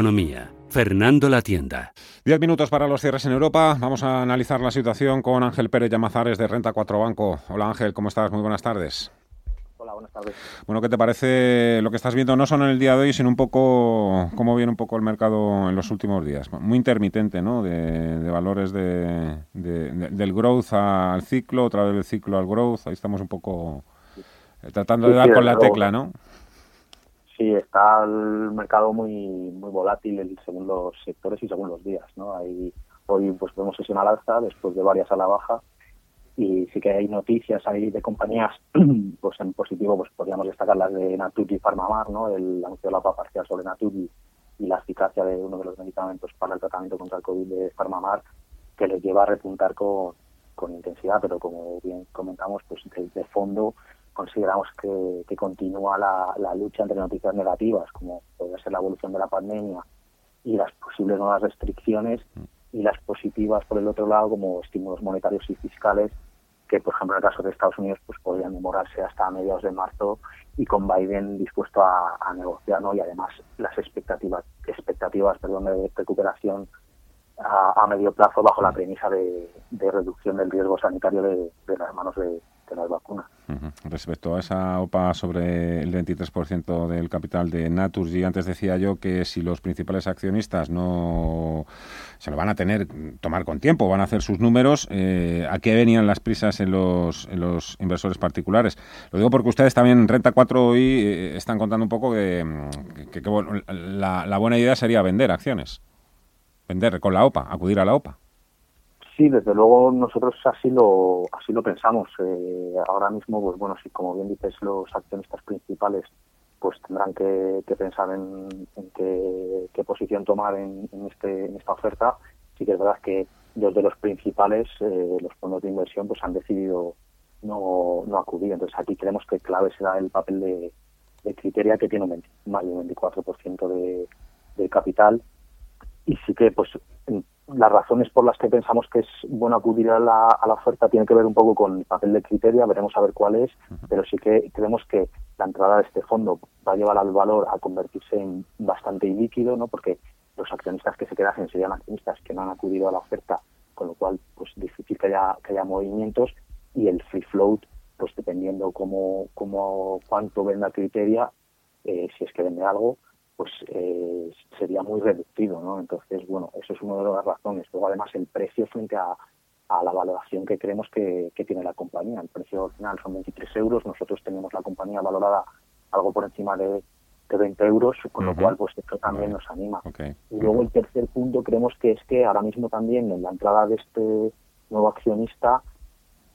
Economía. Fernando La Tienda. Diez minutos para los cierres en Europa. Vamos a analizar la situación con Ángel Pérez Llamazares de Renta 4 Banco. Hola Ángel, ¿cómo estás? Muy buenas tardes. Hola, buenas tardes. Bueno, ¿qué te parece lo que estás viendo no solo en el día de hoy, sino un poco cómo viene un poco el mercado en los últimos días? Muy intermitente, ¿no? De, de valores de, de, de, del growth al ciclo, otra vez del ciclo al growth. Ahí estamos un poco eh, tratando Sí, de dar con la tecla, ¿no? Sí, está el mercado muy muy volátil según los sectores y según los días, ¿no? Hay, hoy pues vemos sesión al alza después de varias a la baja y sí que hay noticias ahí de compañías pues en positivo pues podríamos destacar las de Naturgy Farmamar, ¿no? El anuncio de la papa parcial sobre Naturgy y la eficacia de uno de los medicamentos para el tratamiento contra el COVID de Farmamar que les lleva a repuntar con, con intensidad, pero como bien comentamos, pues de fondo consideramos que, continúa la, lucha entre noticias negativas, como puede ser la evolución de la pandemia y las posibles nuevas restricciones, y las positivas, por el otro lado, como estímulos monetarios y fiscales, que, por ejemplo, en el caso de Estados Unidos, pues podrían demorarse hasta mediados de marzo y con Biden dispuesto a, negociar, ¿no? Y además las expectativas, expectativas perdón, de recuperación a, medio plazo bajo la premisa de, reducción del riesgo sanitario de las manos de, Respecto a esa OPA sobre el 23% del capital de Naturgy, antes decía yo que si los principales accionistas no se lo van a tener tomar con tiempo, van a hacer sus números, eh, ¿a qué venían las prisas en los, en los inversores particulares? Lo digo porque ustedes también en Renta 4 hoy eh, están contando un poco que, que- la buena idea sería vender acciones, vender con la OPA, acudir a la OPA. Sí, desde luego nosotros así lo así lo pensamos. Eh, ahora mismo, pues bueno, si como bien dices los accionistas principales, pues tendrán que, que pensar en, en qué, qué posición tomar en, en este en esta oferta. Sí que es verdad que dos de los principales, eh, los fondos de inversión, pues han decidido no, no acudir. Entonces aquí creemos que clave será el papel de, de Criteria, que tiene un 20 más de un 24% de, capital y sí que pues las razones por las que pensamos que es bueno acudir a la, a la oferta tiene que ver un poco con el papel de criteria, veremos a ver cuál es, pero sí que creemos que la entrada de este fondo va a llevar al valor a convertirse en bastante ilíquido, ¿no? porque los accionistas que se quedasen serían accionistas que no han acudido a la oferta, con lo cual pues difícil que haya, que haya movimientos y el free float, pues dependiendo cómo, cómo cuánto venda criteria, eh, si es que vende algo, pues eh, sería muy reducido, ¿no? Entonces, bueno, eso es una de las razones. Luego, además, el precio frente a, a la valoración que creemos que, que tiene la compañía. El precio final son 23 euros, nosotros tenemos la compañía valorada algo por encima de, de 20 euros, con lo cual, pues esto también nos anima. Y luego el tercer punto creemos que es que ahora mismo también en la entrada de este nuevo accionista,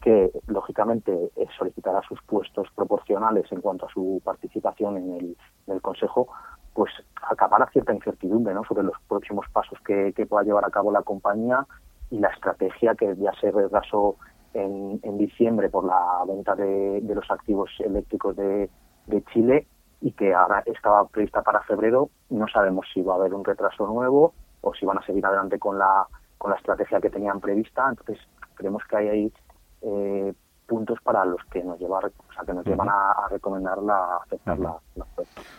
que lógicamente eh, solicitará sus puestos proporcionales en cuanto a su participación en el, en el Consejo, pues acabará cierta incertidumbre ¿no? sobre los próximos pasos que, que pueda llevar a cabo la compañía y la estrategia que ya se retrasó en, en diciembre por la venta de, de los activos eléctricos de, de Chile y que ahora estaba prevista para febrero. No sabemos si va a haber un retraso nuevo o si van a seguir adelante con la, con la estrategia que tenían prevista. Entonces, creemos que hay ahí eh, puntos para los que nos llevar, o sea, que nos llevan a, a recomendar la, aceptar la.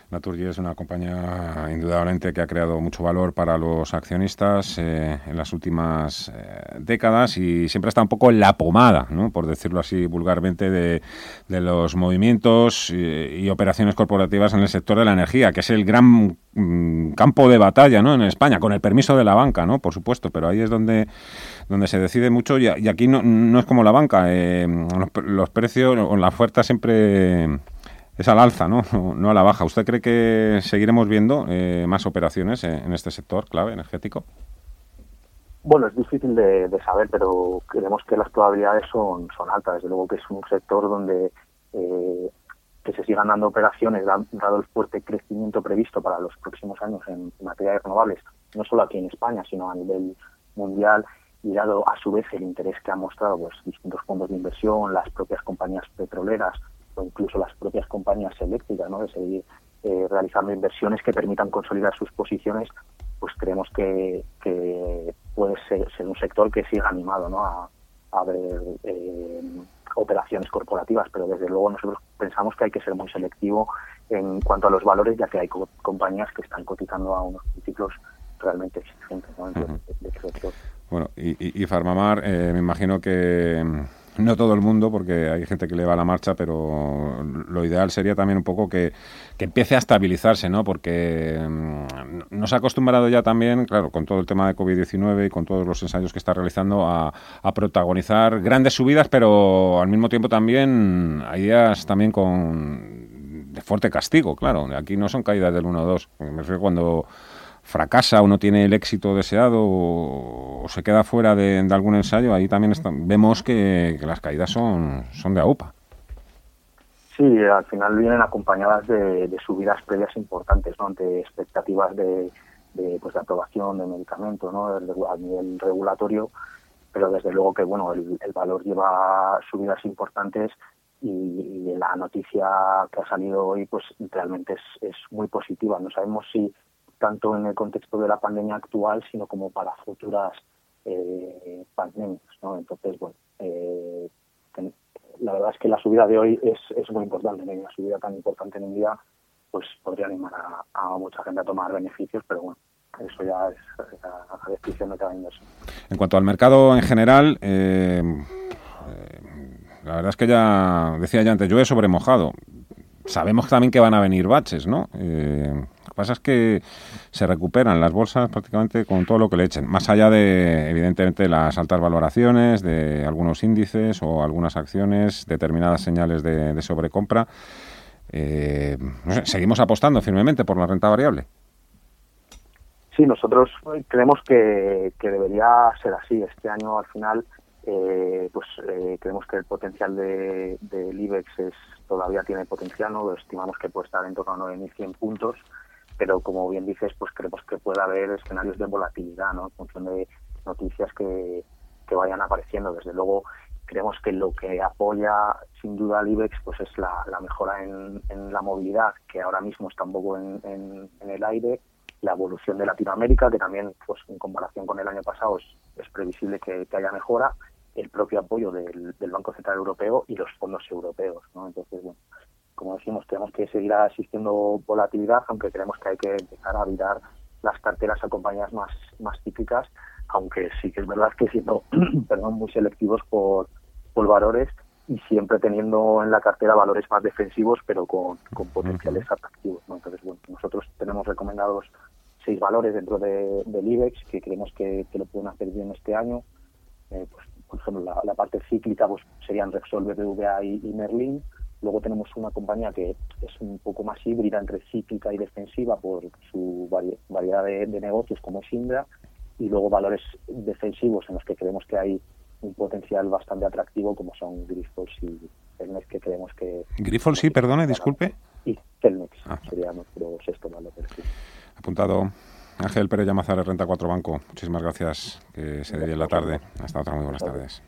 Naturgy es una compañía indudablemente que ha creado mucho valor para los accionistas eh, en las últimas eh, décadas y siempre está un poco en la pomada, ¿no? por decirlo así vulgarmente, de, de los movimientos y, y operaciones corporativas en el sector de la energía, que es el gran mm, campo de batalla ¿no? en España, con el permiso de la banca, ¿no? por supuesto, pero ahí es donde, donde se decide mucho y, y aquí no, no es como la banca, eh, los, los precios o la oferta siempre es al alza, ¿no? no a la baja. ¿Usted cree que seguiremos viendo eh, más operaciones en, en este sector clave energético? Bueno, es difícil de, de, saber, pero creemos que las probabilidades son, son altas. Desde luego que es un sector donde eh, que se sigan dando operaciones, dado el fuerte crecimiento previsto para los próximos años en materia de renovables, no solo aquí en España, sino a nivel mundial, y dado a su vez el interés que han mostrado pues, distintos fondos de inversión, las propias compañías petroleras o incluso las propias compañías eléctricas, ¿no? de seguir eh, realizando inversiones que permitan consolidar sus posiciones, pues creemos que, puede ser, un sector que siga animado ¿no? a, a ver eh, operaciones corporativas, pero desde luego nosotros pensamos que hay que ser muy selectivo en cuanto a los valores, ya que hay compañías que están cotizando a unos ciclos realmente exigentes ¿no? Bueno, y, y, Farmamar, eh, me imagino que no todo el mundo, porque hay gente que le va a la marcha, pero lo ideal sería también un poco que, empiece a estabilizarse, ¿no? Porque mm, nos ha acostumbrado ya también, claro, con todo el tema de COVID-19 y con todos los ensayos que está realizando, a, protagonizar grandes subidas, pero al mismo tiempo también hay días también con de fuerte castigo, claro. Aquí no son caídas del 1 o 2. Me refiero cuando fracasa o no tiene el éxito deseado o, se queda fuera de, algún ensayo, ahí también vemos que, las caídas son, son de AUPA. Sí, al final vienen acompañadas de, subidas previas importantes, ¿no? ante expectativas de, pues, de aprobación de medicamentos ¿no? a nivel regulatorio, pero desde luego que bueno el, valor lleva subidas importantes y, la noticia que ha salido hoy pues realmente es, es muy positiva. No sabemos si tanto en el contexto de la pandemia actual, sino como para futuras eh, pandemias. ¿no? Entonces, bueno, eh, la verdad es que la subida de hoy es, es muy importante. Una subida tan importante en un día, pues podría animar a, mucha gente a tomar beneficios, pero bueno, eso ya es a, decisión de cada inversor. En cuanto al mercado en general, eh, la verdad es que ya decía ya antes, yo he sobremojado. Sabemos también que van a venir baches, ¿no? Pasa es que se recuperan las bolsas prácticamente con todo lo que le echen, más allá de, evidentemente, las altas valoraciones de algunos índices o algunas acciones, determinadas señales de, sobrecompra. Eh, ¿Seguimos apostando firmemente por la renta variable? Sí, nosotros creemos que, debería ser así. Este año, al final, eh, pues eh, creemos que el potencial del de, IBEX es, todavía tiene potencial, ¿no? estimamos que puede estar en torno a 9.100 puntos pero como bien dices, pues creemos que puede haber escenarios de volatilidad, ¿no? En función de noticias que, vayan apareciendo. Desde luego, creemos que lo que apoya sin duda al IBEX pues es la, la mejora en, la movilidad, que ahora mismo está un poco en, el aire, la evolución de Latinoamérica, que también, pues en comparación con el año pasado, es, previsible que, que, haya mejora, el propio apoyo del, del Banco Central Europeo y los fondos europeos, ¿no? Entonces, bueno, como decimos, tenemos que seguir asistiendo volatilidad, aunque creemos que hay que empezar a virar las carteras a compañías más, más típicas, aunque sí que es verdad que siendo perdón, muy selectivos por, por valores y siempre teniendo en la cartera valores más defensivos, pero con, con potenciales atractivos. Entonces, bueno, nosotros tenemos recomendados seis valores dentro de, del IBEX que creemos que, que, lo pueden hacer bien este año. Eh, pues, por ejemplo, la, parte cíclica pues, serían Repsol, BBVA y, y Merlin Luego tenemos una compañía que es un poco más híbrida entre cíclica y defensiva por su variedad de, negocios como es Indra y luego valores defensivos en los que creemos que hay un potencial bastante atractivo como son Grifols y Telmex que creemos que... Grifols sí, perdone, disculpe. Y Telmex ah. sería nuestro sexto valor. Apuntado. Ángel Pérez Llamazar, Renta 4 Banco. Muchísimas gracias. Que se dé bien la tarde. Hasta otra. Muy buenas tardes.